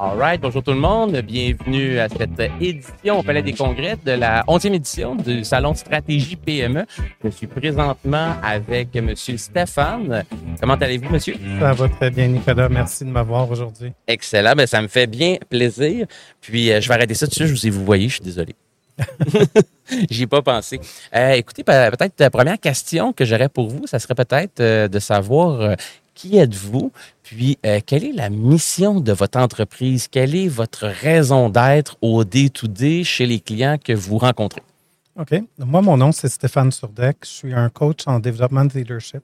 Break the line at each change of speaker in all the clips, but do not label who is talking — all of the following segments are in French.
All right, bonjour tout le monde. Bienvenue à cette édition au Palais des Congrès de la 11e édition du Salon Stratégie PME. Je suis présentement avec Monsieur Stéphane. Comment allez-vous, monsieur?
Ça va très bien, Nicolas. Merci de m'avoir aujourd'hui.
Excellent. Ben, ça me fait bien plaisir. Puis, euh, je vais arrêter ça tout de suite. Je vous ai vous voyez, je suis désolé. J'y ai pas pensé. Euh, écoutez, peut-être la première question que j'aurais pour vous, ça serait peut-être euh, de savoir qui êtes-vous, puis euh, quelle est la mission de votre entreprise, quelle est votre raison d'être au day-to-day chez les clients que vous rencontrez?
OK. Moi, mon nom, c'est Stéphane Surdec. Je suis un coach en développement de leadership.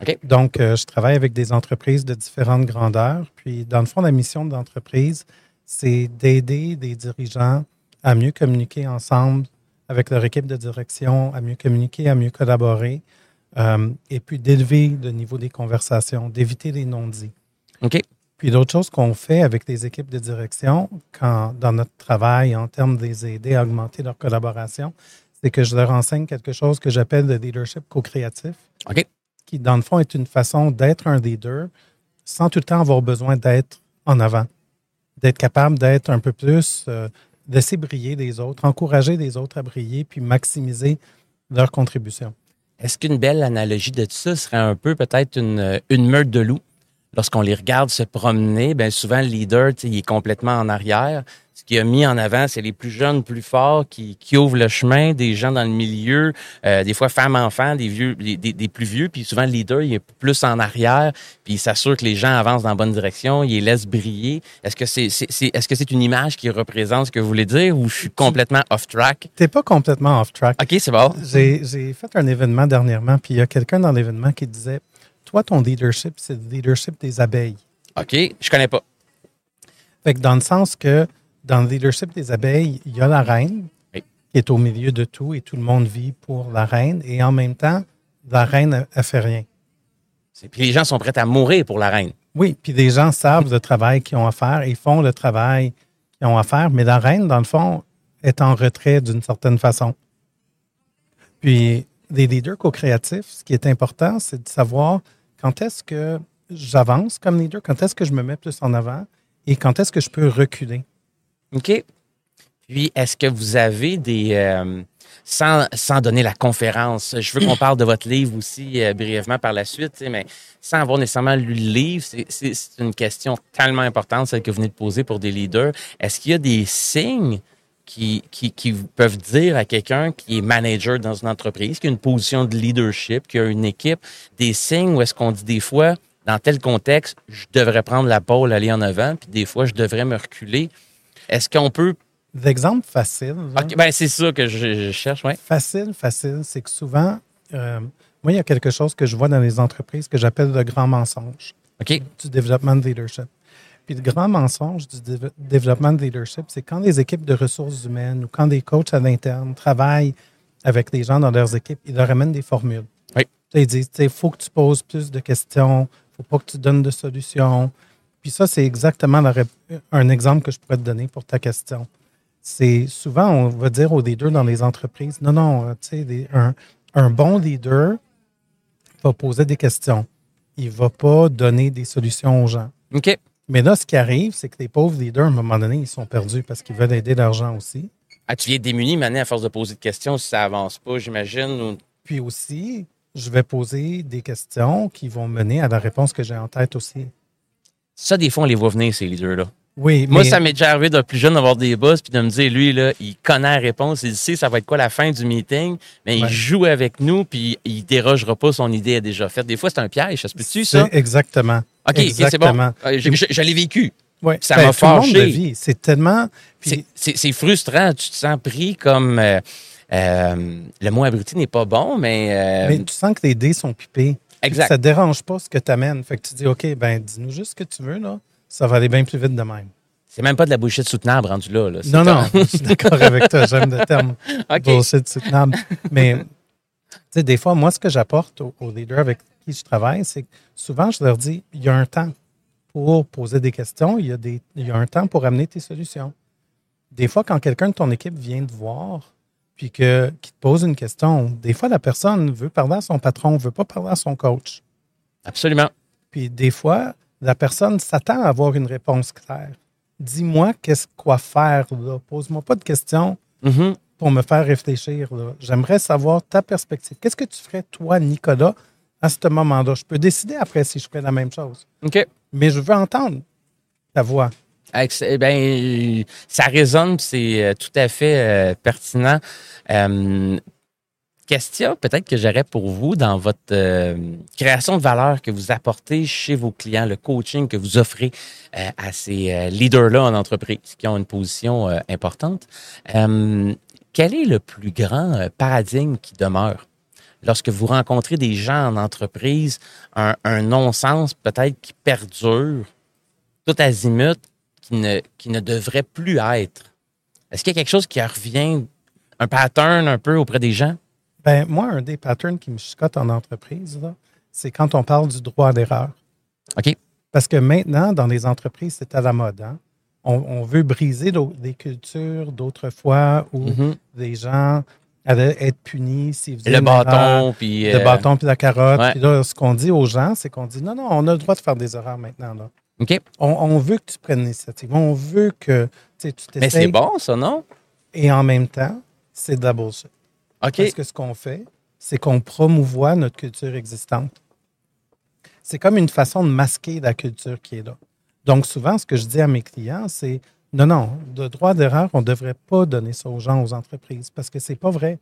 OK.
Donc, euh, je travaille avec des entreprises de différentes grandeurs. Puis, dans le fond, la mission de l'entreprise, c'est d'aider des dirigeants à mieux communiquer ensemble avec leur équipe de direction, à mieux communiquer, à mieux collaborer, euh, et puis d'élever le niveau des conversations, d'éviter les non-dits.
OK.
Puis l'autre chose qu'on fait avec les équipes de direction, quand, dans notre travail en termes de les aider à augmenter leur collaboration, c'est que je leur enseigne quelque chose que j'appelle le leadership co-créatif,
OK.
qui dans le fond est une façon d'être un leader sans tout le temps avoir besoin d'être en avant, d'être capable d'être un peu plus, euh, laisser briller les autres, encourager les autres à briller, puis maximiser leur contribution.
Est-ce qu'une belle analogie de tout ça serait un peu peut-être une, une meute de loups? Lorsqu'on les regarde se promener, bien souvent le leader, tu sais, il est complètement en arrière. Ce qu'il a mis en avant, c'est les plus jeunes, plus forts qui, qui ouvrent le chemin, des gens dans le milieu, euh, des fois femmes, enfants, des vieux, des, des- des plus vieux. Puis souvent le leader, il est plus en arrière, puis il s'assure que les gens avancent dans la bonne direction, il les laisse briller. Est-ce que c'est, c'est, c'est- est-ce que c'est une image qui représente ce que vous voulez dire ou je suis complètement off track?
T'es pas complètement off track.
OK, c'est bon.
J'ai j'ai fait un événement dernièrement, puis il y a quelqu'un dans l'événement qui disait Toi, ton leadership, c'est le leadership des abeilles.
OK, je connais pas.
Fait que dans le sens que dans le leadership des abeilles, il y a la reine
Oui.
qui est au milieu de tout et tout le monde vit pour la reine, et en même temps, la reine, elle, elle fait rien.
Puis les gens sont prêts à mourir pour la reine.
Oui, puis les gens savent le travail qu'ils ont à faire, ils font le travail qu'ils ont à faire, mais la reine, dans le fond, est en retrait d'une certaine façon. Puis les leaders co-créatifs, ce qui est important, c'est de savoir quand est-ce que j'avance comme leader, quand est-ce que je me mets plus en avant et quand est-ce que je peux reculer?
OK. Puis, est-ce que vous avez des... euh, sans, sans donner la conférence, je veux qu'on parle de votre livre aussi euh, brièvement par la suite, mais sans avoir nécessairement lu le livre, c'est une question tellement importante, celle que vous venez de poser pour des leaders. Est-ce qu'il y a des signes qui, qui, qui vous peuvent dire à quelqu'un qui est manager dans une entreprise, qui a une position de leadership, qui a une équipe, des signes où est-ce qu'on dit des fois, dans tel contexte, je devrais prendre la pôle, aller en avant, puis des fois, je devrais me reculer. Est-ce qu'on peut.
L'exemple facile, là,
Ok, ben, c'est ça que je, je cherche, oui.
facile, facile, c'est que souvent, euh, moi, il y a quelque chose que je vois dans les entreprises que j'appelle le grand mensonge.
OK.
du développement de leadership. Puis le grand mensonge du déve- développement de leadership, c'est quand les équipes de ressources humaines ou quand des coachs à l'interne travaillent avec les gens dans leurs équipes, ils leur amènent des formules.
Oui.
Ils disent, il faut que tu poses plus de questions, il faut pas que tu donnes de solutions. Puis ça, c'est exactement la un exemple que je pourrais te donner pour ta question. C'est souvent, on va dire aux leaders dans les entreprises, non, non, euh, tu sais, des- un, un bon leader va poser des questions. Il va pas donner des solutions aux gens.
OK.
Mais là, ce qui arrive, c'est que les pauvres leaders, à un moment donné, ils sont perdus parce qu'ils veulent aider leurs gens aussi.
Ah, tu viens démuni, Mané, à force de poser de questions, si ça avance pas, j'imagine. ou-
Puis aussi, je vais poser des questions qui vont mener à la réponse que j'ai en tête aussi.
Ça, des fois, on les voit venir, ces leaders-là.
Oui,
Moi,
mais
ça m'est déjà arrivé de plus jeune d'avoir des boss puis de me dire, lui, là, il connaît la réponse, il sait ça va être quoi la fin du meeting, mais il joue avec nous puis il dérogera pas, son idée est déjà faite. Des fois, c'est un piège, ça se peut-tu, ça?
exactement.
OK, c'est bon. Euh, Je, je- je l'ai vécu.
Ouais.
Ça
Ben,
m'a
vit. C'est tellement.
C'est-
Puis,
C'est c'est frustrant. Tu te sens pris comme. euh, euh, le mot abruti n'est pas bon, mais. euh,
mais tu sens que les dés sont pipés.
exact.
Ça ne te dérange pas ce que tu amènes. Fait que tu dis, OK, ben dis-nous juste ce que tu veux, là. Ça va aller bien plus vite de même.
C'est même pas de la bullshit soutenable rendu là. là.
Non, non, je suis d'accord avec toi. J'aime le terme
OK.
bullshit soutenable. Mais, tu sais, des fois, moi, ce que j'apporte aux, aux leaders avec qui je travaille, c'est que souvent, je leur dis, il y a un temps pour poser des questions, il y a, des, il y a un temps pour amener tes solutions. Des fois, quand quelqu'un de ton équipe vient te voir, puis que, qui te pose une question, des fois, la personne veut parler à son patron, veut pas parler à son coach.
Absolument.
Puis des fois, la personne s'attend à avoir une réponse claire. dis-moi qu'est-ce quoi faire. là. Pose-moi pas de questions
Mhm.
pour me faire réfléchir. J'aimerais savoir ta perspective. Qu'est-ce que tu ferais, toi, Nicolas, à ce moment-là? Je peux décider après si je ferais la même chose.
OK.
Mais je veux entendre ta voix.
Ex- eh ben, euh, ça résonne, c'est euh, tout à fait euh, pertinent. Euh, question peut-être que j'aurais pour vous dans votre euh, création de valeur que vous apportez chez vos clients, le coaching que vous offrez euh, à ces euh, leaders-là en entreprise qui ont une position importante. Quel est le plus grand paradigme qui demeure? Lorsque vous rencontrez des gens en entreprise, un, un non-sens peut-être qui perdure, tout azimut, qui ne, qui ne devrait plus être? Est-ce qu'il y a quelque chose qui revient, un pattern un peu auprès des gens?
Ben, moi, un des patterns qui me chicote en entreprise, c'est quand on parle du droit d'erreur.
OK.
Parce que maintenant, dans les entreprises, c'est à la mode. hein. On, on veut briser des cultures d'autrefois où
Mhm.
des gens allaient être punis s'ils faisaient
Le bâton, puis.
le
euh,
bâton puis la carotte.
ouais.
Puis là, ce qu'on dit aux gens, c'est qu'on dit non, non, on a le droit de faire des erreurs maintenant. Là.
OK.
On, on veut que tu prennes l'initiative. On veut que tu tu
Mais c'est
t'essayes.
bon, ça, non?
Et en même temps, c'est de la bullshit.
OK.
Parce que ce qu'on fait, c'est qu'on promouvoit notre culture existante. C'est comme une façon de masquer la culture qui est là. Donc, souvent, ce que je dis à mes clients, c'est non, non, de droit d'erreur, on ne devrait pas donner ça aux gens, aux entreprises, parce que c'est pas vrai.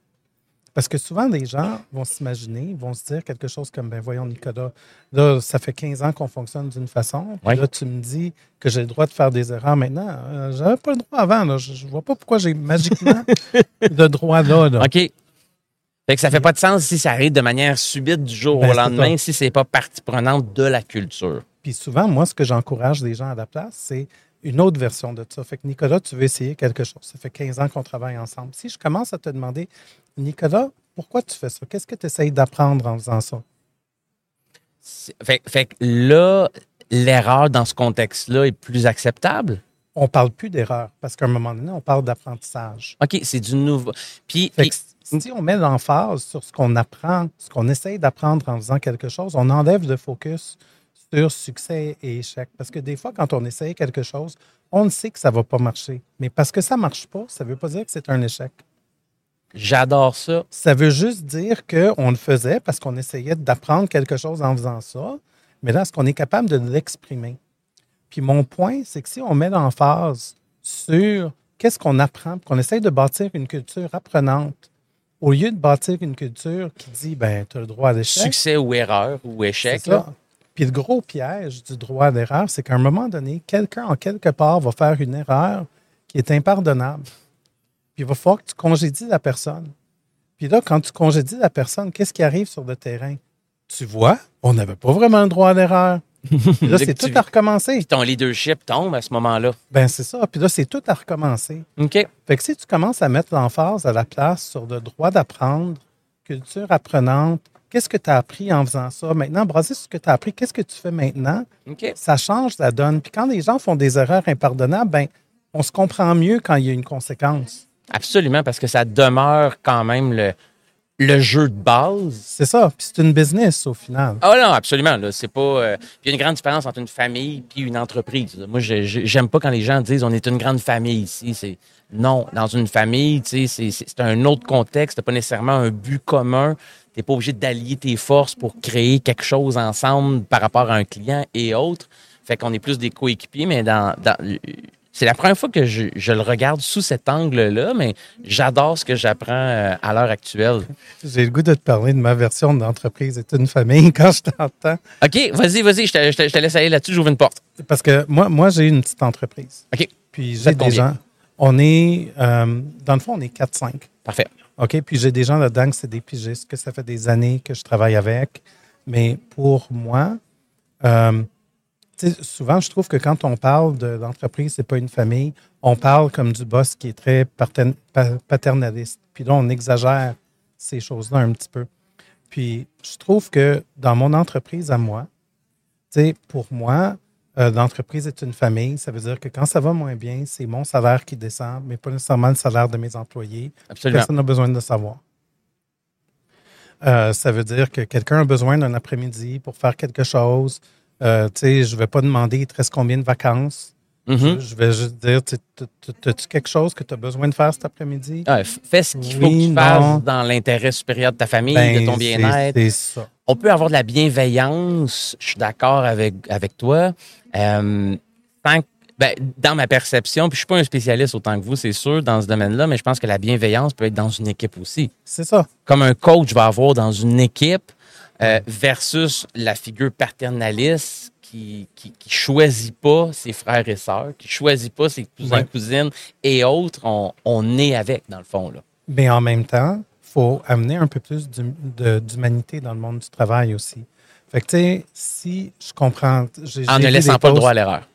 Parce que souvent, les gens vont s'imaginer, vont se dire quelque chose comme, ben voyons, Nicolas, là, ça fait 15 ans qu'on fonctionne d'une façon, puis
Ouais.
là, tu me dis que j'ai le droit de faire des erreurs maintenant. Euh, J'avais pas le droit avant, là. Je ne vois pas pourquoi j'ai magiquement le droit là. là.
OK. Fait que ça fait pas de sens si ça arrive de manière subite du jour
Ben,
au
c'est
lendemain, si c'est pas partie prenante de la culture.
Puis souvent, moi, ce que j'encourage les gens à la place, c'est une autre version de ça. Fait que Nicolas, tu veux essayer quelque chose. Ça fait 15 ans qu'on travaille ensemble. Si je commence à te demander, Nicolas, pourquoi tu fais ça? Qu'est-ce que tu essayes d'apprendre en faisant ça?
Fait, fait que là, l'erreur dans ce contexte-là est plus acceptable?
On parle plus d'erreur parce qu'à un moment donné, on parle d'apprentissage.
OK, c'est du nouveau. Puis,
si on met l'emphase sur ce qu'on apprend, ce qu'on essaye d'apprendre en faisant quelque chose, on enlève le focus sur succès et échec. Parce que des fois, quand on essaye quelque chose, on ne sait que ça ne va pas marcher. Mais parce que ça ne marche pas, ça ne veut pas dire que c'est un échec.
j'adore ça.
Ça veut juste dire qu'on le faisait parce qu'on essayait d'apprendre quelque chose en faisant ça. Mais là, est-ce qu'on est capable de l'exprimer? Puis mon point, c'est que si on met l'emphase sur qu'est-ce qu'on apprend, qu'on essaye de bâtir une culture apprenante, au lieu de bâtir une culture qui dit, ben, tu as le droit à l'échec.
Succès ou erreur ou échec.
c'est
là.
ça. Puis le gros piège du droit d'erreur, c'est qu'à un moment donné, quelqu'un, en quelque part, va faire une erreur qui est impardonnable. Puis il va falloir que tu congédies la personne. Puis là, quand tu congédies la personne, qu'est-ce qui arrive sur le terrain? Tu vois, on n'avait pas vraiment le droit d'erreur. Là, c'est tout à recommencer.
Puis ton leadership tombe à ce moment-là.
Ben c'est ça. Puis là, c'est tout à recommencer.
OK.
Fait que si tu commences à mettre l'emphase à la place sur le droit d'apprendre, culture apprenante, qu'est-ce que tu as appris en faisant ça? Maintenant, basé sur ce que tu as appris, qu'est-ce que tu fais maintenant?
OK.
Ça change la donne. Puis quand les gens font des erreurs impardonnables, ben, on se comprend mieux quand il y a une conséquence.
Absolument, parce que ça demeure quand même le, le jeu de base.
C'est ça. Puis c'est une business au final.
Ah non, absolument. Là, c'est pas. euh, puis il y a une grande différence entre une famille et une entreprise. Moi, j'aime pas quand les gens disent on est une grande famille ici. C'est non, dans une famille, tu sais, c'est- c'est c'est un autre contexte. T'as pas nécessairement un but commun. T'es pas obligé d'allier tes forces pour créer quelque chose ensemble par rapport à un client et autres. Fait qu'on est plus des coéquipiers, mais dans, dans- c'est la première fois que je, je le regarde sous cet angle-là, mais j'adore ce que j'apprends euh, à l'heure actuelle.
J'ai le goût de te parler de ma version d'entreprise est une famille quand je t'entends.
OK, vas-y, vas-y, je te, je te- je te laisse aller là-dessus, j'ouvre une porte.
Parce que moi, moi j'ai une petite entreprise.
OK,
Puis j'ai des gens. On est, euh, dans le fond, on est 4-5.
parfait.
OK? Puis j'ai des gens là-dedans que c'est des pigistes, que ça fait des années que je travaille avec. Mais pour moi, euh, souvent, je trouve que quand on parle de l'entreprise, c'est pas une famille, on parle comme du boss qui est très paternaliste. Puis là, on exagère ces choses-là un petit peu. Puis je trouve que dans mon entreprise à moi, pour moi, euh, l'entreprise est une famille. Ça veut dire que quand ça va moins bien, c'est mon salaire qui descend, mais pas nécessairement le salaire de mes employés.
Absolument.
Personne n'a besoin de le savoir. Euh, ça veut dire que quelqu'un a besoin d'un après-midi pour faire quelque chose. Euh, tu sais, je ne vais pas demander il te reste combien de vacances?
Mhm.
Je, je vais juste dire, tu- tu- tu- as-tu quelque chose que tu as besoin de faire cet après-midi?
Ah, fais ce qu'il faut que tu fasses dans l'intérêt supérieur de ta famille,
Ben,
de ton bien-être. On peut avoir de la bienveillance, je suis d'accord avec, avec toi. Euh, tant que- ben, dans ma perception, puis je suis pas un spécialiste autant que vous, c'est sûr, dans ce domaine-là, mais je pense que la bienveillance peut être dans une équipe aussi.
C'est ça.
Comme un coach va avoir dans une équipe euh, versus la figure paternaliste qui, qui, qui choisit pas ses frères et sœurs, qui choisit pas ses cousins,
Ouais.
cousines et autres, on, on est avec, dans le fond. Là.
Mais en même temps, il faut amener un peu plus d'humanité dans le monde du travail aussi. Fait que, tu sais, si je comprends.
En ne laissant pas le droit à l'erreur.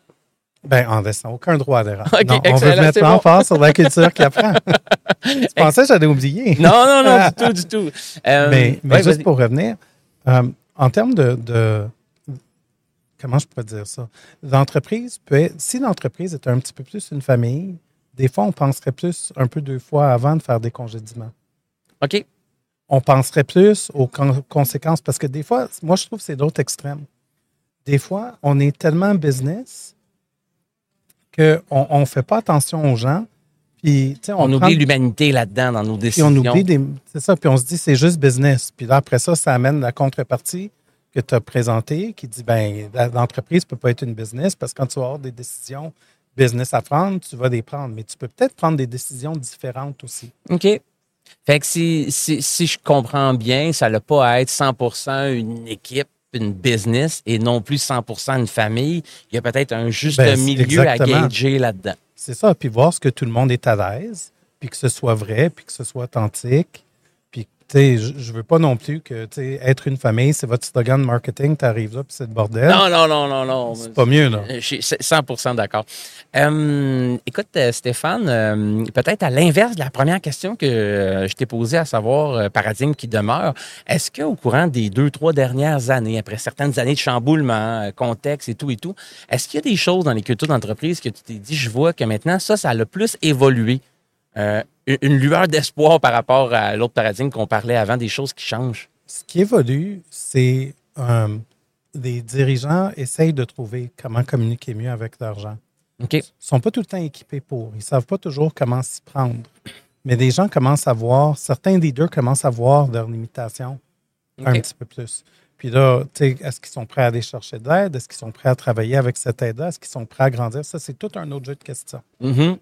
Ben, en laissant aucun droit à l'erreur.
Ok,
Non, on veut mettre
c'est bon.
l'emphase sur la culture qui apprend. tu pensais que j'allais oublier?
Non, non, non, du tout, du tout. Euh,
mais mais
ouais,
juste pour revenir, euh, en termes de, de- Comment je pourrais dire ça? L'entreprise peut être- Si l'entreprise est un petit peu plus une famille, des fois, on penserait plus un peu deux fois avant de faire des congédiements.
OK.
on penserait plus aux con- conséquences parce que des fois, moi, je trouve que c'est l'autre extrême. Des fois, on est tellement business qu'on ne fait pas attention aux gens. Puis,
On,
prend-
oublie l'humanité là-dedans dans nos
puis
décisions.
on oublie des. C'est ça, puis on se dit c'est juste business. Puis là, après ça, ça amène la contrepartie que tu as présentée qui dit ben l'entreprise ne peut pas être une business parce que quand tu vas avoir des décisions business à prendre, tu vas les prendre. Mais tu peux peut-être prendre des décisions différentes aussi.
OK. Fait que si, si, si je comprends bien, ça n'a pas à être 100% une équipe, une business et non plus 100% une famille. Il y a peut-être un juste
Ben,
milieu à gager là-dedans.
C'est ça, puis voir ce que tout le monde est à l'aise, puis que ce soit vrai, puis que ce soit authentique. Je je veux pas non plus que, être une famille, c'est votre slogan de marketing, tu arrives là, puis c'est le bordel.
Non, non, non, non, non.
c'est pas mieux, là.
Je suis 100% d'accord. Euh, écoute, euh, Stéphane, euh, peut-être à l'inverse de la première question que je t'ai posée, à savoir euh, paradigme qui demeure, est-ce qu'au courant des deux, trois dernières années, après certaines années de chamboulement, contexte et tout et tout, est-ce qu'il y a des choses dans les cultures d'entreprise que tu t'es dit, je vois que maintenant, ça, ça a le plus évolué? Euh, une lueur d'espoir par rapport à l'autre paradigme qu'on parlait avant, des choses qui changent.
Ce qui évolue, c'est euh, les dirigeants essayent de trouver comment communiquer mieux avec leur gens.
OK.
Ils ne sont pas tout le temps équipés pour. Ils ne savent pas toujours comment s'y prendre. Mais les gens commencent à voir, certains leaders commencent à voir leurs limitations un petit peu plus. Puis là, est-ce qu'ils sont prêts à aller chercher de l'aide? Est-ce qu'ils sont prêts à travailler avec cette aide-là? Est-ce qu'ils sont prêts à grandir? Ça, c'est tout un autre jeu de questions.
Mhm.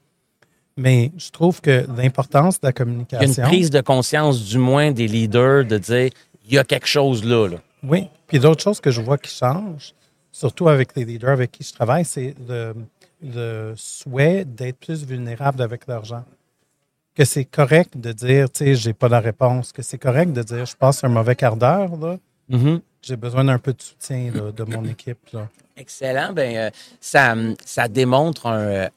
Mais je trouve que l'importance de la
Il y a
communication.
une prise de conscience, du moins, des leaders de dire, il y a quelque chose là. là.
Oui. Puis d'autres choses que je vois qui changent, surtout avec les leaders avec qui je travaille, c'est le, le souhait d'être plus vulnérable avec leur gens. Que c'est correct de dire, tu sais, j'ai pas la réponse. Que c'est correct de dire, je passe un mauvais quart d'heure, là.
Mhm.
J'ai besoin d'un peu de soutien là, de mon équipe. Là.
Excellent. Ben, euh, ça, ça démontre un,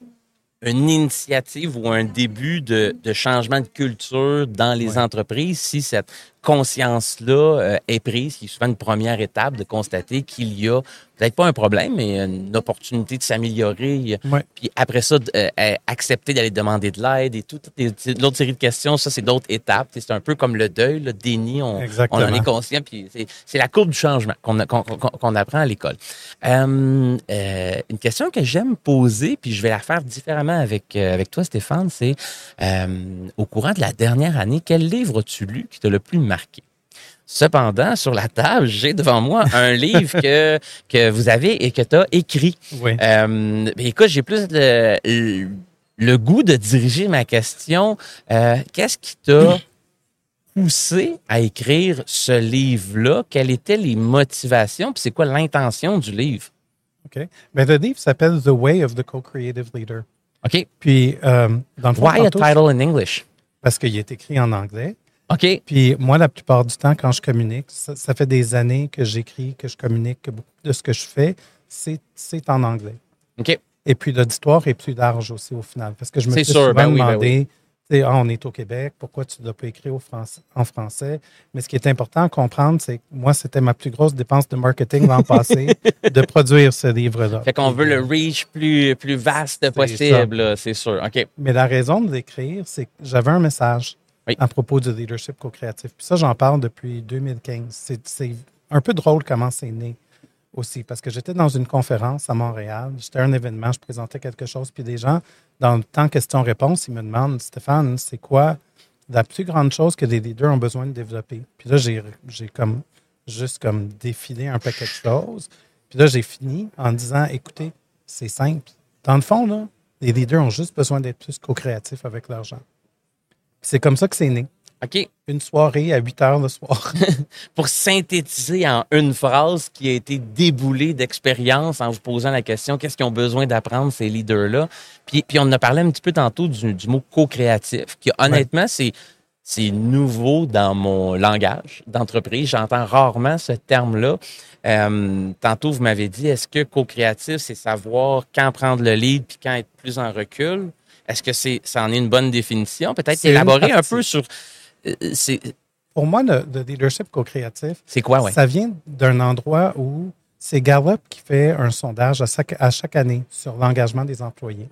une initiative ou un début de, de changement de culture dans les entreprises si cette conscience-là euh, est prise, qui est souvent une première étape de constater qu'il y a peut-être pas un problème, mais une opportunité de s'améliorer.
Ouais.
Puis après ça, euh, euh, accepter d'aller demander de l'aide et tout. toutes les- L'autre série de questions, ça, c'est d'autres étapes. C'est un peu comme le deuil, le déni. On, en est conscient. Puis c'est- la courbe du changement qu'on apprend à l'école. Euh, euh, une question que j'aime poser, puis je vais la faire différemment avec, avec toi, Stéphane, c'est au courant de la dernière année, quel livre as-tu lu qui t'a le plus marqué? Cependant, sur la table, j'ai devant moi un livre que, que vous avez et que tu as écrit.
Oui.
Euh, ben, écoute, j'ai plus le, le, le goût de diriger ma question. Euh, Qu'est-ce qui t'a poussé à écrire ce livre-là? Quelles étaient les motivations? Puis c'est quoi l'intention du livre?
OK. Ben, le livre s'appelle The Way of the Co-Creative Leader.
OK.
Puis, euh, dans le fond,
Why a title in English?
parce qu'il est écrit en anglais.
OK.
Puis moi, la plupart du temps, quand je communique, ça, ça fait des années que j'écris, que je communique, que beaucoup de ce que je fais, c'est en anglais.
OK.
Et puis l'auditoire est plus large aussi au final. Parce que je me suis
sûr,
souvent
ben oui, ben
demandé, ah, on est au Québec, pourquoi tu ne l'as pas au français, en français? Mais ce qui est important à comprendre, c'est que moi, c'était ma plus grosse dépense de marketing l'an passé, de produire ce livre-là.
Fait qu'on veut le reach plus, plus vaste possible, c'est sûr. OK.
Mais la raison de l'écrire, c'est que j'avais un message À propos du leadership co-créatif. Puis ça, j'en parle depuis 2015. C'est- un peu drôle comment c'est né. aussi, parce que j'étais dans une conférence à Montréal. J'étais à un événement, je présentais quelque chose, puis des gens, dans le temps question-réponse, ils me demandent, Stéphane, c'est quoi la plus grande chose que les leaders ont besoin de développer? Puis là, j'ai comme juste comme défilé un paquet de choses. Puis là, j'ai fini en disant, écoutez, c'est simple. Dans le fond, les leaders ont juste besoin d'être plus co-créatifs avec l'argent. C'est comme ça que c'est né.
OK.
Une soirée à 8 heures le soir.
Pour synthétiser en une phrase qui a été déboulée d'expérience en vous posant la question qu'est-ce qu'ils ont besoin d'apprendre, ces leaders-là? Puis, puis on en a parlé un petit peu tantôt du, mot co-créatif, qui honnêtement, c'est c'est nouveau dans mon langage d'entreprise. J'entends rarement ce terme-là. Euh, tantôt, vous m'avez dit, est-ce que co-créatif, c'est savoir quand prendre le lead puis quand être plus en recul? Est-ce que c'est, ça en est une bonne définition? Peut-être élaborer un peu sur.
Euh, Pour moi, le, leadership co-créatif,
c'est quoi, ouais?
Ça vient d'un endroit où c'est Gallup qui fait un sondage à chaque, à chaque année sur l'engagement des employés.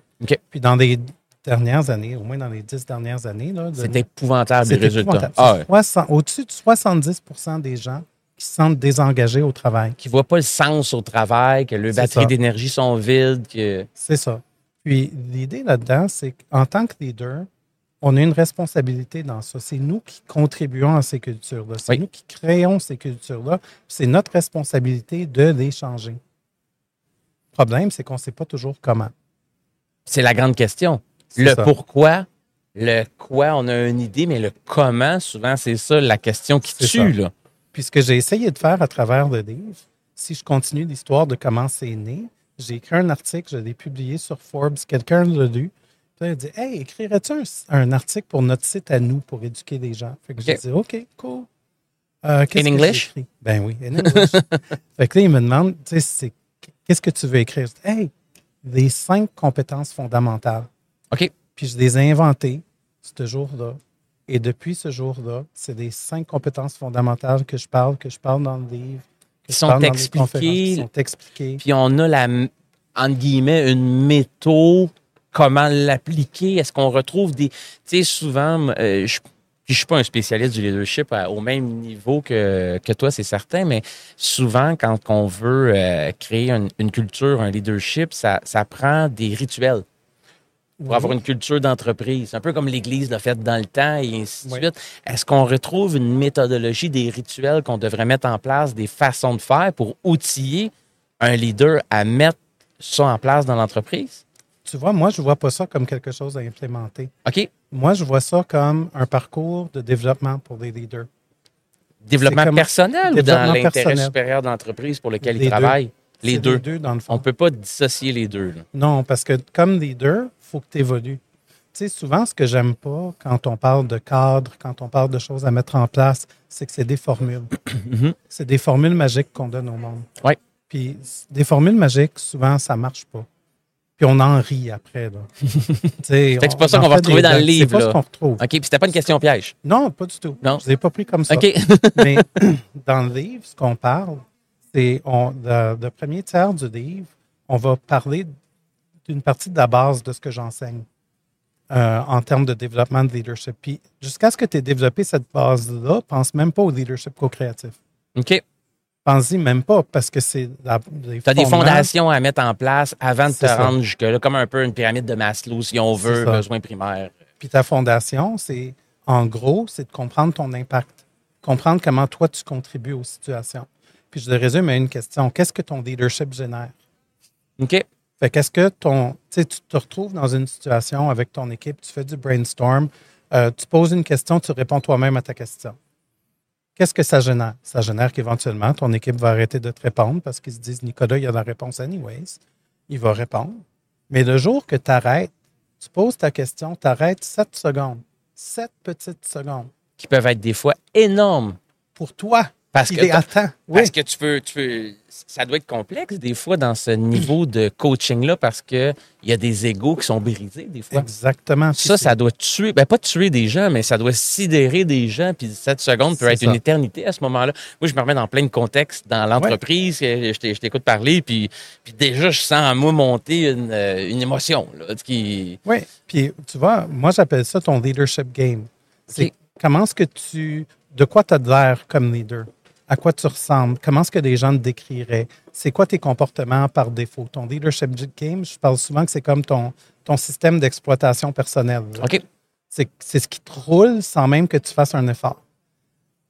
Puis dans des dernières années, au moins dans les dix dernières années.
C'est épouvantable, les résultats. Ah
au-dessus de 70% des gens qui se sentent désengagés au travail.
Qui ne voient pas le sens au travail, que leurs batteries d'énergie sont vides. Que...
C'est ça. Puis l'idée là-dedans, c'est qu'en tant que leader, on a une responsabilité dans ça. C'est nous qui contribuons à ces cultures-là. C'est nous qui créons ces cultures-là. C'est notre responsabilité de les changer. Le problème, c'est qu'on ne sait pas toujours comment.
C'est la grande question. Le pourquoi, le quoi, on a une idée, mais le comment, souvent, c'est ça la question qui tue. Là.
Puis ce que j'ai essayé de faire à travers le livre, si je continue l'histoire de comment c'est né, j'ai écrit un article, je l'ai publié sur Forbes, quelqu'un l'a lu. Puis il a dit Hey, écrirais-tu un, article pour notre site à nous pour éduquer les gens? Fait que j'ai dit OK, cool.
Euh, in English?
Ben oui, in English. fait que là, il me demande Qu'est-ce que tu veux écrire? Hey, les cinq compétences fondamentales.
OK.
Puis je les ai inventées ce jour-là. Et depuis ce jour-là, c'est des cinq compétences fondamentales que je parle, que je parle dans le livre.
Qui sont, expliquées. Puis on a la, entre guillemets, une méthode, comment l'appliquer. Est-ce qu'on retrouve des. Tu sais, souvent, euh, je je ne suis pas un spécialiste du leadership au même niveau que, que toi, c'est certain, mais souvent, quand on veut euh, créer une, culture, un leadership, ça, ça prend des rituels pour avoir une culture d'entreprise. Un peu comme l'Église l'a fait dans le temps et ainsi de suite. Est-ce qu'on retrouve une méthodologie, des rituels qu'on devrait mettre en place, des façons de faire pour outiller un leader à mettre ça en place dans l'entreprise?
Tu vois, moi, je ne vois pas ça comme quelque chose à implémenter.
OK.
Moi, je vois ça comme un parcours de développement pour les leaders.
Développement personnel ou dans l'intérêt supérieur de l'entreprise pour lequel ils travaillent? Les deux. les deux. dans le fond. On ne peut pas dissocier les deux.
Non, parce que comme leader, faut que tu évolues. Tu sais, souvent, ce que j'aime pas quand on parle de cadre, quand on parle de choses à mettre en place, c'est que c'est des formules. Mhm. C'est des formules magiques qu'on donne au monde.
Oui.
Puis des formules magiques, souvent, ça marche pas. Puis on en rit après.
c'est pas ça qu'on va retrouver dans le livre.
C'est pas ce qu'on retrouve.
OK, puis c'était pas une question piège.
Non, pas du tout.
Non.
Je ne l'ai pas pris comme ça.
OK.
Mais dans le livre, ce qu'on parle, c'est le, le premier tiers du livre, on va parler une partie de la base de ce que j'enseigne euh, en termes de développement de leadership. Puis jusqu'à ce que tu aies développé cette base-là, pense même pas au leadership co-créatif.
OK.
Pense-y même pas parce que c'est
Tu as des fondations à mettre en place avant de te rendre jusque-là, comme un peu une pyramide de Maslow, si on veut, besoin primaire.
Puis ta fondation, c'est en gros, c'est de comprendre ton impact, comprendre comment toi tu contribues aux situations. Puis je le résume à une question qu'est-ce que ton leadership génère?
OK.
Fait qu'est-ce que ton, tu te retrouves dans une situation avec ton équipe, tu fais du brainstorm, euh, tu poses une question, tu réponds toi-même à ta question. Qu'est-ce que ça génère? Ça génère qu'éventuellement, ton équipe va arrêter de te répondre parce qu'ils se disent, Nicolas, il y a la réponse anyways. Il va répondre. Mais le jour que tu arrêtes, tu poses ta question, tu arrêtes sept secondes. Sept petites secondes.
Qui peuvent être des fois énormes.
Pour toi.
Parce que, parce que tu peux, tu peux, ça doit être complexe des fois dans ce niveau de coaching-là parce qu'il y a des égaux qui sont brisés des fois.
Exactement.
Ça, ça doit tuer, ben pas tuer des gens, mais ça doit sidérer des gens. Puis 7 secondes peut être une éternité à ce moment-là. Moi, je me remets dans plein de contextes dans l'entreprise. Je t'écoute parler, puis, puis déjà, je sens en moi monter une, euh, une émotion. Là, qui...
Oui, puis tu vois, moi, j'appelle ça ton leadership game. C'est comment est-ce que tu. De quoi tu as de l'air comme leader? À quoi tu ressembles, comment est-ce que les gens te décriraient, c'est quoi tes comportements par défaut? Ton leadership game, je parle souvent que c'est comme ton, ton système d'exploitation personnelle.
OK.
C'est ce qui te roule sans même que tu fasses un effort.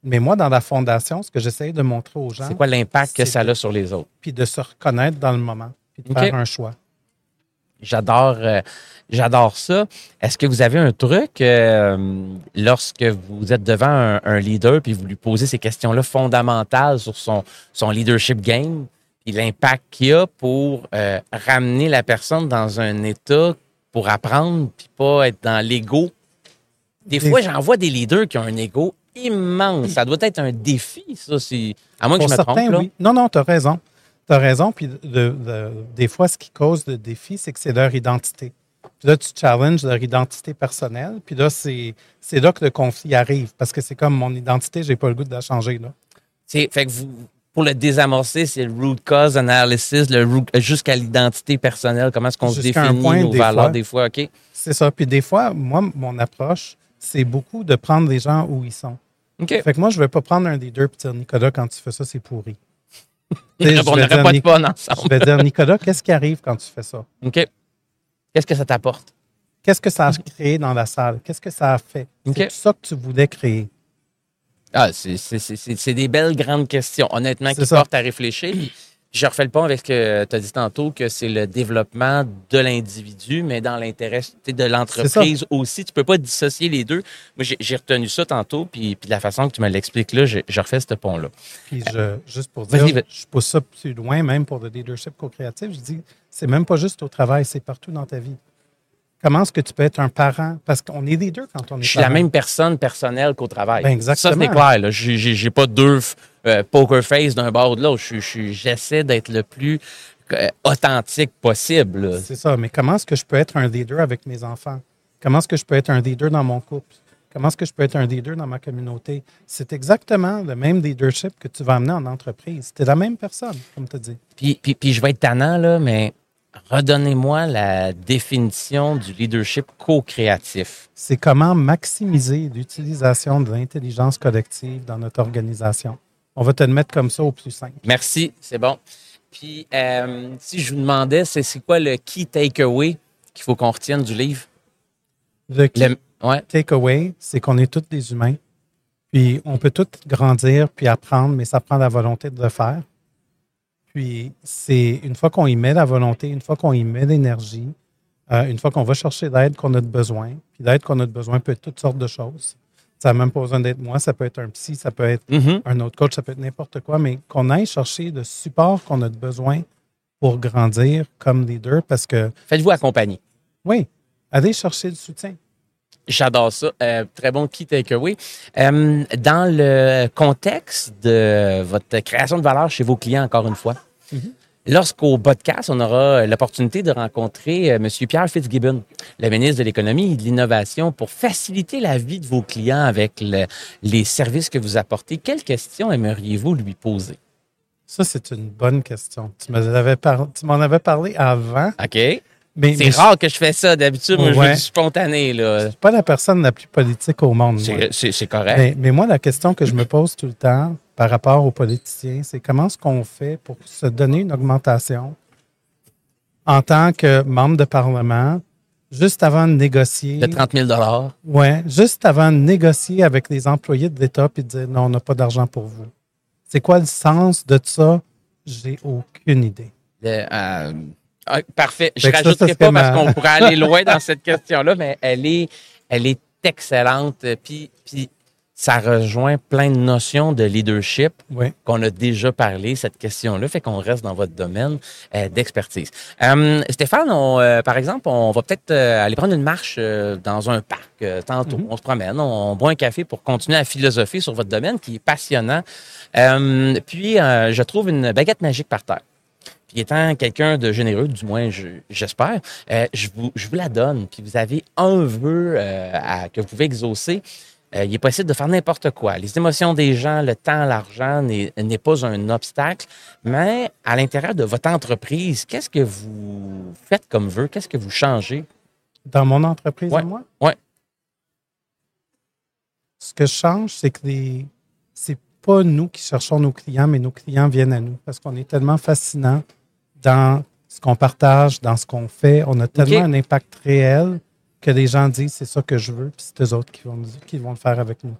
Mais moi, dans la fondation, ce que j'essaie de montrer aux gens,
C'est quoi l'impact que ça a sur les autres?
puis de se reconnaître dans le moment, puis de faire un choix.
J'adore, euh, j'adore ça. Est-ce que vous avez un truc euh, lorsque vous êtes devant un, un leader puis vous lui posez ces questions-là fondamentales sur son, son leadership game puis l'impact qu'il y a pour euh, ramener la personne dans un état pour apprendre puis pas être dans l'ego? Des fois, j'en vois des leaders qui ont un ego immense. Ça doit être un défi, ça. Si, à moins que
Pour
je me
certains,
trompe. Là.
oui. Non, non, tu as raison. Tu as raison. Puis de- de- des fois, ce qui cause le défi, c'est que c'est leur identité. Puis là, tu challenges leur identité personnelle. Puis là, c'est là que le conflit arrive. Parce que c'est comme mon identité, j'ai pas le goût de la changer. Là.
Fait que vous, pour le désamorcer, c'est le root cause analysis, le jusqu'à l'identité personnelle, comment est-ce qu'on se définit
point,
nos
des
valeurs
fois.
des fois, OK?
C'est ça. Puis des fois, moi, mon approche, c'est beaucoup de prendre les gens où ils sont.
OK.
Fait que moi, je vais pas prendre un leader et dire Nicolas, quand tu fais ça, c'est pourri.
On n'aurait pas de
Je vais dire Nicolas, qu'est-ce qui arrive quand tu fais ça?
OK. Qu'est-ce que ça t'apporte?
Qu'est-ce que ça a créé dans la salle? Qu'est-ce que ça a fait? C'est ça que tu voulais créer.
Ah, c'est- c'est c'est- c'est- c'est des belles grandes questions, honnêtement, qui
ça.
portent à réfléchir. Je refais le pont avec ce que tu as dit tantôt, que c'est le développement de l'individu, mais dans l'intérêt de l'entreprise aussi. Tu peux pas dissocier les deux. Moi, j'ai- retenu ça tantôt, puis, puis de la façon que tu me l'expliques là, je, je refais ce pont-là.
Puis je, juste pour dire, je pousse ça plus loin, même pour le leadership co-créatif. Je dis, c'est même pas juste au travail, c'est partout dans ta vie. Comment est-ce que tu peux être un parent? Parce qu'on est leader quand on est
Je suis la même personne personnelle qu'au travail.
Ben, exactement.
Ça, c'est clair. J'ai j'ai pas deux euh, poker face d'un bord ou de l'autre. J'essaie d'être le plus euh, authentique possible.
C'est ça. Mais comment est-ce que je peux être un leader avec mes enfants? Comment est-ce que je peux être un leader dans mon couple? Comment est-ce que je peux être un leader dans ma communauté? C'est exactement le même leadership que tu vas amener en entreprise. Tu es la même personne, comme tu dis.
Puis, puis, puis je vais être tannant, là, mais redonnez-moi la définition du leadership co-créatif.
C'est comment maximiser l'utilisation de l'intelligence collective dans notre organisation. On va te le mettre comme ça au plus simple.
Merci, c'est bon. Puis, euh, si je vous demandais, c'est c'est quoi le key takeaway qu'il faut qu'on retienne du livre?
Le key
Le- ouais.
takeaway, c'est qu'on est tous des humains. Puis on peut tous grandir puis apprendre, mais ça prend la volonté de le faire. Puis c'est une fois qu'on y met la volonté, une fois qu'on y met l'énergie, euh, une fois qu'on va chercher l'aide qu'on a de besoin, puis l'aide qu'on a de besoin peut être toutes sortes de choses. Ça n'a même pas besoin d'être moi, ça peut être un psy, ça peut être
Mhm.
un autre coach, ça peut être n'importe quoi, mais qu'on aille chercher le support qu'on a besoin pour grandir comme leader parce que,
Faites-vous accompagner.
oui, allez chercher le soutien.
J'adore ça. Euh, très bon key takeaway. Euh, dans le contexte de votre création de valeur chez vos clients, encore une fois,
Mhm.
Lorsqu'au podcast, on aura l'opportunité de rencontrer euh, M. Pierre Fitzgibbon, le ministre de l'Économie et de l'Innovation, pour faciliter la vie de vos clients avec le- les services que vous apportez, quelles questions aimeriez-vous lui poser?
Ça, c'est une bonne question. Tu m'en avais, par- tu m'en avais parlé avant,
OK? C'est rare que je fais ça. D'habitude, moi, je veux
Ouais.
du spontané. Là.
suis pas la personne la plus politique au monde.
C'est, correct.
Mais, mais moi, la question que je me pose tout le temps par rapport aux politiciens, c'est comment est-ce qu'on fait pour se donner une augmentation en tant que membre de Parlement, juste avant de négocier?
De 30 000
Ouais, juste avant de négocier avec les employés de l'État et de dire non, on n'a pas d'argent pour vous. C'est quoi le sens de ça? J'ai aucune idée.
Le- euh, ah, parfait. Je
ça,
rajouterai
ça
pas parce qu'on pourrait aller loin dans cette question-là, mais elle est, elle est excellente. Puis, puis ça rejoint plein de notions de leadership
Oui.
qu'on a déjà parlé, cette question-là, fait qu'on reste dans votre domaine euh, d'expertise. Euh, Stéphane, on, euh, par exemple, on va peut-être euh, aller prendre une marche dans un parc tantôt.
Mhm.
On se promène, on, boit un café pour continuer à philosopher sur votre domaine qui est passionnant. Euh, puis, je trouve une baguette magique par terre. Puis étant quelqu'un de généreux, du moins je- j'espère, euh, je, vous, je vous la donne. Puis vous avez un vœu euh, à- que vous pouvez exaucer. Euh, il est possible de faire n'importe quoi. Les émotions des gens, le temps, l'argent n'est pas un obstacle. Mais à l'intérieur de votre entreprise, qu'est-ce que vous faites comme vœu? Qu'est-ce que vous changez?
Dans mon entreprise
Ouais.
à moi?
Ouais.
Ce que je change, c'est que les. C'est pas nous qui cherchons nos clients, mais nos clients viennent à nous parce qu'on est tellement fascinant dans ce qu'on partage, dans ce qu'on fait. On a tellement un impact réel que les gens disent c'est ça que je veux, puis c'est eux autres qui vont, nous- qui vont le faire avec nous.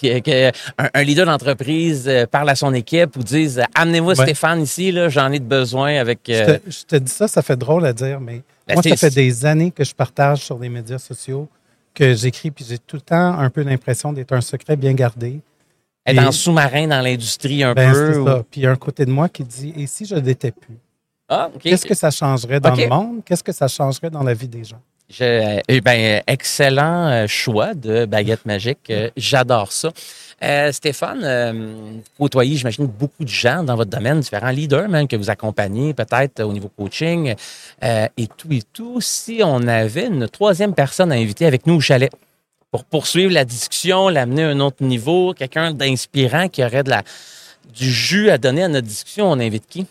Que un, un leader d'entreprise euh, parle à son équipe ou dise euh, Amenez-moi. Stéphane ici, j'en ai de besoin avec.
Je,
euh,
te, je te dis ça, ça fait drôle à dire, mais
Ben,
moi, ça fait des années que je partage sur les médias sociaux, que j'écris, puis j'ai tout le temps un peu l'impression d'être un secret bien gardé.
être en sous-marin dans l'industrie un
Ben,
peu. ou-
ça. Puis il y a un côté de moi qui dit Et si je l'étais plus?
Ah, OK.
Qu'est-ce que ça changerait dans le monde? Qu'est-ce que ça changerait dans la vie des gens?
Je- eh ben, excellent euh, choix de baguette magique. Euh, J'adore ça. Euh, Stéphane, euh, vous côtoyez, j'imagine, beaucoup de gens dans votre domaine, différents leaders même que vous accompagnez peut-être au niveau coaching euh, et tout et tout. Si on avait une troisième personne à inviter avec nous au chalet pour poursuivre la discussion, l'amener à un autre niveau, quelqu'un d'inspirant qui aurait de la, du jus à donner à notre discussion, on invite qui?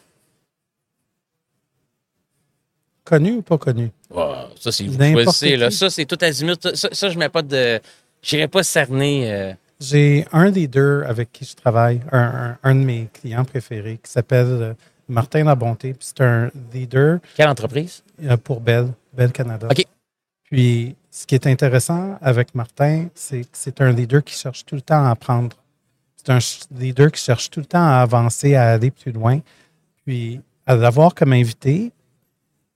Connu ou pas connu?
Oh, ça, c'est vous choisissez, là. Ça, c'est tout azimut. Ça, ça, je mets pas de. J'irai pas cerner. euh,
J'ai un leader avec qui je travaille, un, un- un de mes clients préférés, qui s'appelle euh, Martin Labonté. Puis c'est un leader
Quelle entreprise?
euh, pour Bell, Bell Canada.
OK.
Puis, ce qui est intéressant avec Martin, c'est que c'est un leader qui cherche tout le temps à apprendre. C'est un leader qui cherche tout le temps à avancer, à aller plus loin. Puis, à l'avoir comme invité,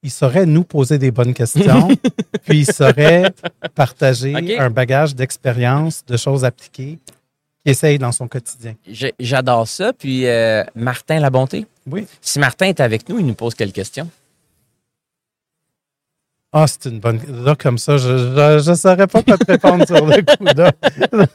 il saurait nous poser des bonnes questions, puis il saurait partager un bagage d'expérience, de choses appliquées qu'il essaye dans son quotidien.
J'adore ça. Puis, euh, Martin Labonté.
Oui.
Si Martin est avec nous, il nous pose quelques questions.
Ah, c'est une bonne. Là, comme ça, je ne saurais pas te répondre sur le coup. Là,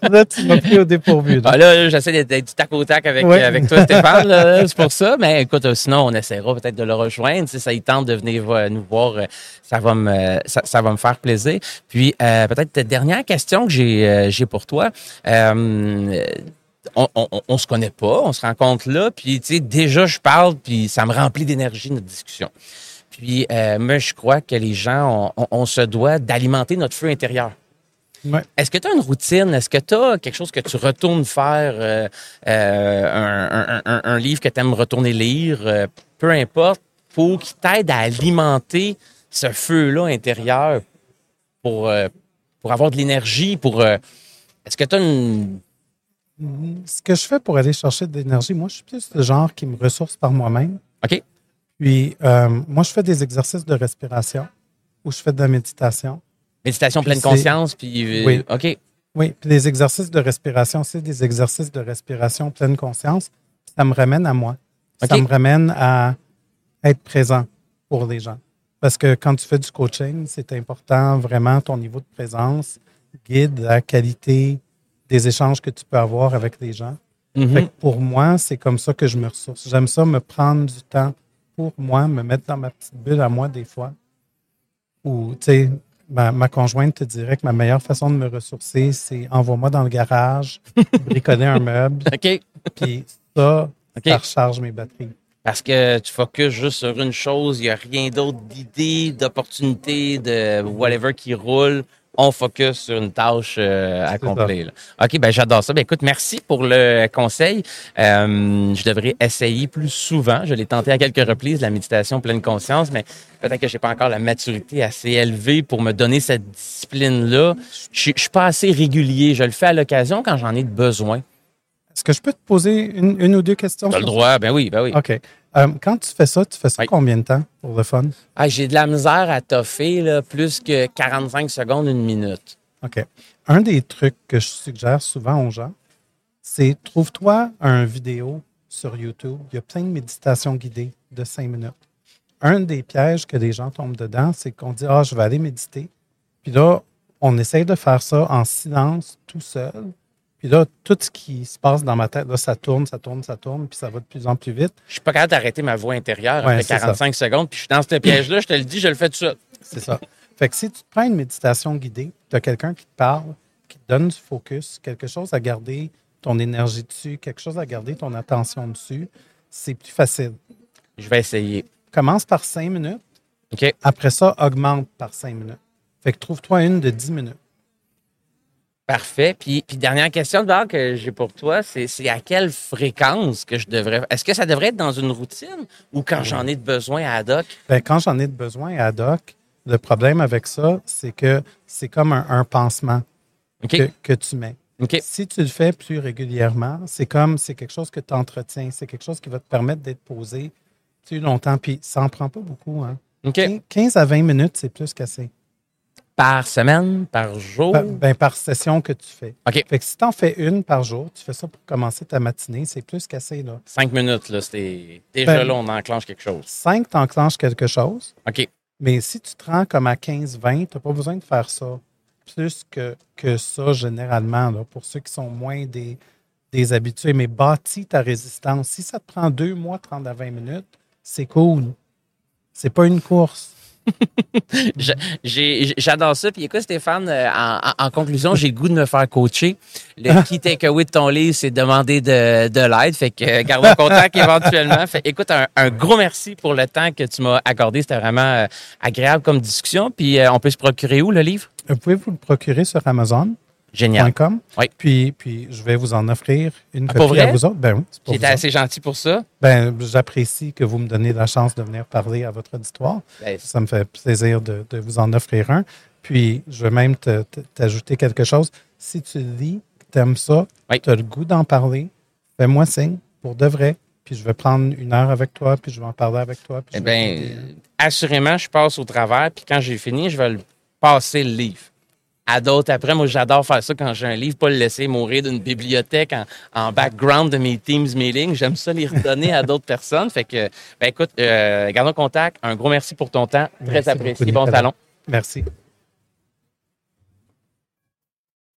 Là, tu m'as pris au dépourvu. là.
Ah, là, j'essaie d'être- du tac au tac avec,
Ouais.
avec toi, Stéphane. c'est pour ça. Mais écoute, euh, sinon, on essaiera peut-être de le rejoindre. Si ça il tente de venir nous voir, euh, ça va me, ça, ça va me faire plaisir. Puis, euh, peut-être dernière question que j'ai pour toi. Euh, on, on, on- on se connaît pas, on se rencontre là, puis tu sais, déjà je parle, puis ça me remplit d'énergie notre discussion. Puis euh, moi, je crois que les gens, on, on- on se doit d'alimenter notre feu intérieur.
Ouais.
Est-ce que tu as une routine? Est-ce que tu as quelque chose que tu retournes faire? euh, euh, un, un- livre que tu aimes retourner lire? euh, peu importe, pour qui t'aide à alimenter ce feu-là intérieur pour, euh, pour avoir de l'énergie, pour... euh, Est-ce que tu as une...
Ce que je fais pour aller chercher de l'énergie, moi, je suis plus le genre qui me ressource par moi-même.
OK.
Puis, euh, moi, je fais des exercices de respiration ou je fais de la méditation.
Méditation pleine conscience, puis... euh,
Oui.
OK.
Oui, puis les exercices de respiration, c'est des exercices de respiration pleine conscience. Ça me ramène à moi. Ça me ramène à être présent pour les gens. Parce que quand tu fais du coaching, c'est important vraiment ton niveau de présence guide la qualité des échanges que tu peux avoir avec les gens.
Mhm.
Fait que pour moi, c'est comme ça que je me ressource. J'aime ça me prendre du temps pour moi, me mettre dans ma petite bulle à moi des fois. Ou, tu sais, ma, ma conjointe te dirait que ma meilleure façon de me ressourcer, c'est envoie-moi dans le garage, bricoler un meuble,
OK.
puis ça, ça recharge mes batteries.
Parce que tu focuses juste sur une chose, il n'y a rien d'autre d'idée, d'opportunité, de whatever qui roule. On focus sur une tâche euh, là. OK, ben j'adore ça. Ben écoute, merci pour le conseil. Euh, je devrais essayer plus souvent. Je l'ai tenté à quelques reprises, la méditation pleine conscience, mais peut-être que je n'ai pas encore la maturité assez élevée pour me donner cette discipline-là. Je ne suis pas assez régulier. Je le fais à l'occasion quand j'en ai besoin.
Est-ce que je peux te poser une, une ou deux questions?
Tu as le droit, ben oui, ben oui.
OK. Euh, quand tu fais ça, tu fais ça
Oui.
combien de temps pour le fun?
Ah, j'ai de la misère à toffer là, plus que 45 secondes, une minute.
OK. Un des trucs que je suggère souvent aux gens, c'est trouve-toi un vidéo sur YouTube. Il y a plein de méditations guidées de cinq minutes. Un des pièges que les gens tombent dedans, c'est qu'on dit Ah, je vais aller méditer. Puis là, on essaye de faire ça en silence, tout seul. Puis là, tout ce qui se passe dans ma tête, là, ça tourne, ça tourne, ça tourne, puis ça va de plus en plus vite.
Je suis pas capable d'arrêter ma voix intérieure
Ouais,
après
c'est
45 secondes, puis je suis dans ce piège-là, je te le dis, je le fais tout ça.
C'est ça. Fait que si tu te prends une méditation guidée, tu as quelqu'un qui te parle, qui te donne du focus, quelque chose à garder ton énergie dessus, quelque chose à garder ton attention dessus, c'est plus facile.
Je vais essayer.
Commence par cinq minutes.
OK.
Après ça, augmente par cinq minutes. Fait que trouve-toi une de 10 minutes.
Parfait. Puis, puis dernière question de que j'ai pour toi, c'est, c'est à quelle fréquence que je devrais. Est-ce que ça devrait être dans une routine ou quand j'en ai de besoin à ad hoc?
Ben, quand j'en ai de besoin à ad hoc, le problème avec ça, c'est que c'est comme un, un pansement que, que tu mets. Si tu le fais plus régulièrement, c'est comme c'est quelque chose que tu entretiens, c'est quelque chose qui va te permettre d'être posé plus longtemps. Puis ça n'en prend pas beaucoup. Hein.
OK.
15 à 20 minutes, c'est plus qu'assez.
Par semaine, par jour?
Ben, ben, par session que tu fais.
OK.
Fait que si tu en fais une par jour, tu fais ça pour commencer ta matinée, c'est plus qu'assez. Là.
Cinq minutes, là, c'était. Déjà
Ben-
là, on enclenche quelque chose.
5, tu enclenches quelque chose.
OK.
Mais si tu te rends comme à 15-20, tu n'as pas besoin de faire ça plus que, que ça généralement, là, pour ceux qui sont moins des, des habitués. Mais bâtis ta résistance. Si ça te prend deux mois, 30 à 20 minutes, c'est cool. C'est pas une course.
J'adore ça. Puis écoute, Stéphane, euh, en, conclusion, j'ai goût de me faire coacher. Le key takeaway de ton livre, c'est demander de, de l'aide. Fait que euh, gardons contact éventuellement. Fait écoute, un, un gros merci pour le temps que tu m'as accordé. C'était vraiment euh, agréable comme discussion. Puis euh, on peut se procurer où le livre?
Vous pouvez vous le procurer sur Amazon.com.
Génial.
Oui. Puis, puis je vais vous en offrir une
Ah, pour
copie à
vrai?
vous autres. Ben oui, c'est pour
J'étais assez gentil pour ça.
Ben, j'apprécie que vous me donnez la chance de venir parler à votre auditoire.
Ben,
Ça me fait plaisir de, de vous en offrir un. Puis, je vais même te- te- t'ajouter quelque chose. Si tu lis, tu aimes ça,
Oui.
tu as le goût d'en parler, fais-moi signe pour de vrai. Puis, je vais prendre une heure avec toi, puis je vais en parler avec toi. puis
Eh bien,
t'aider.
assurément, je passe au travers. Puis quand j'ai fini, je vais le passer le livre. À d'autres après, moi, j'adore faire ça quand j'ai un livre, pas le laisser mourir d'une bibliothèque en, en background de mes Teams meetings. J'aime ça les redonner à d'autres personnes. Fait que, ben écoute, euh, gardons contact. Un gros merci pour ton temps. Très
Merci
apprécié.
beaucoup,
Bon
Nicolas.
talon.
Merci.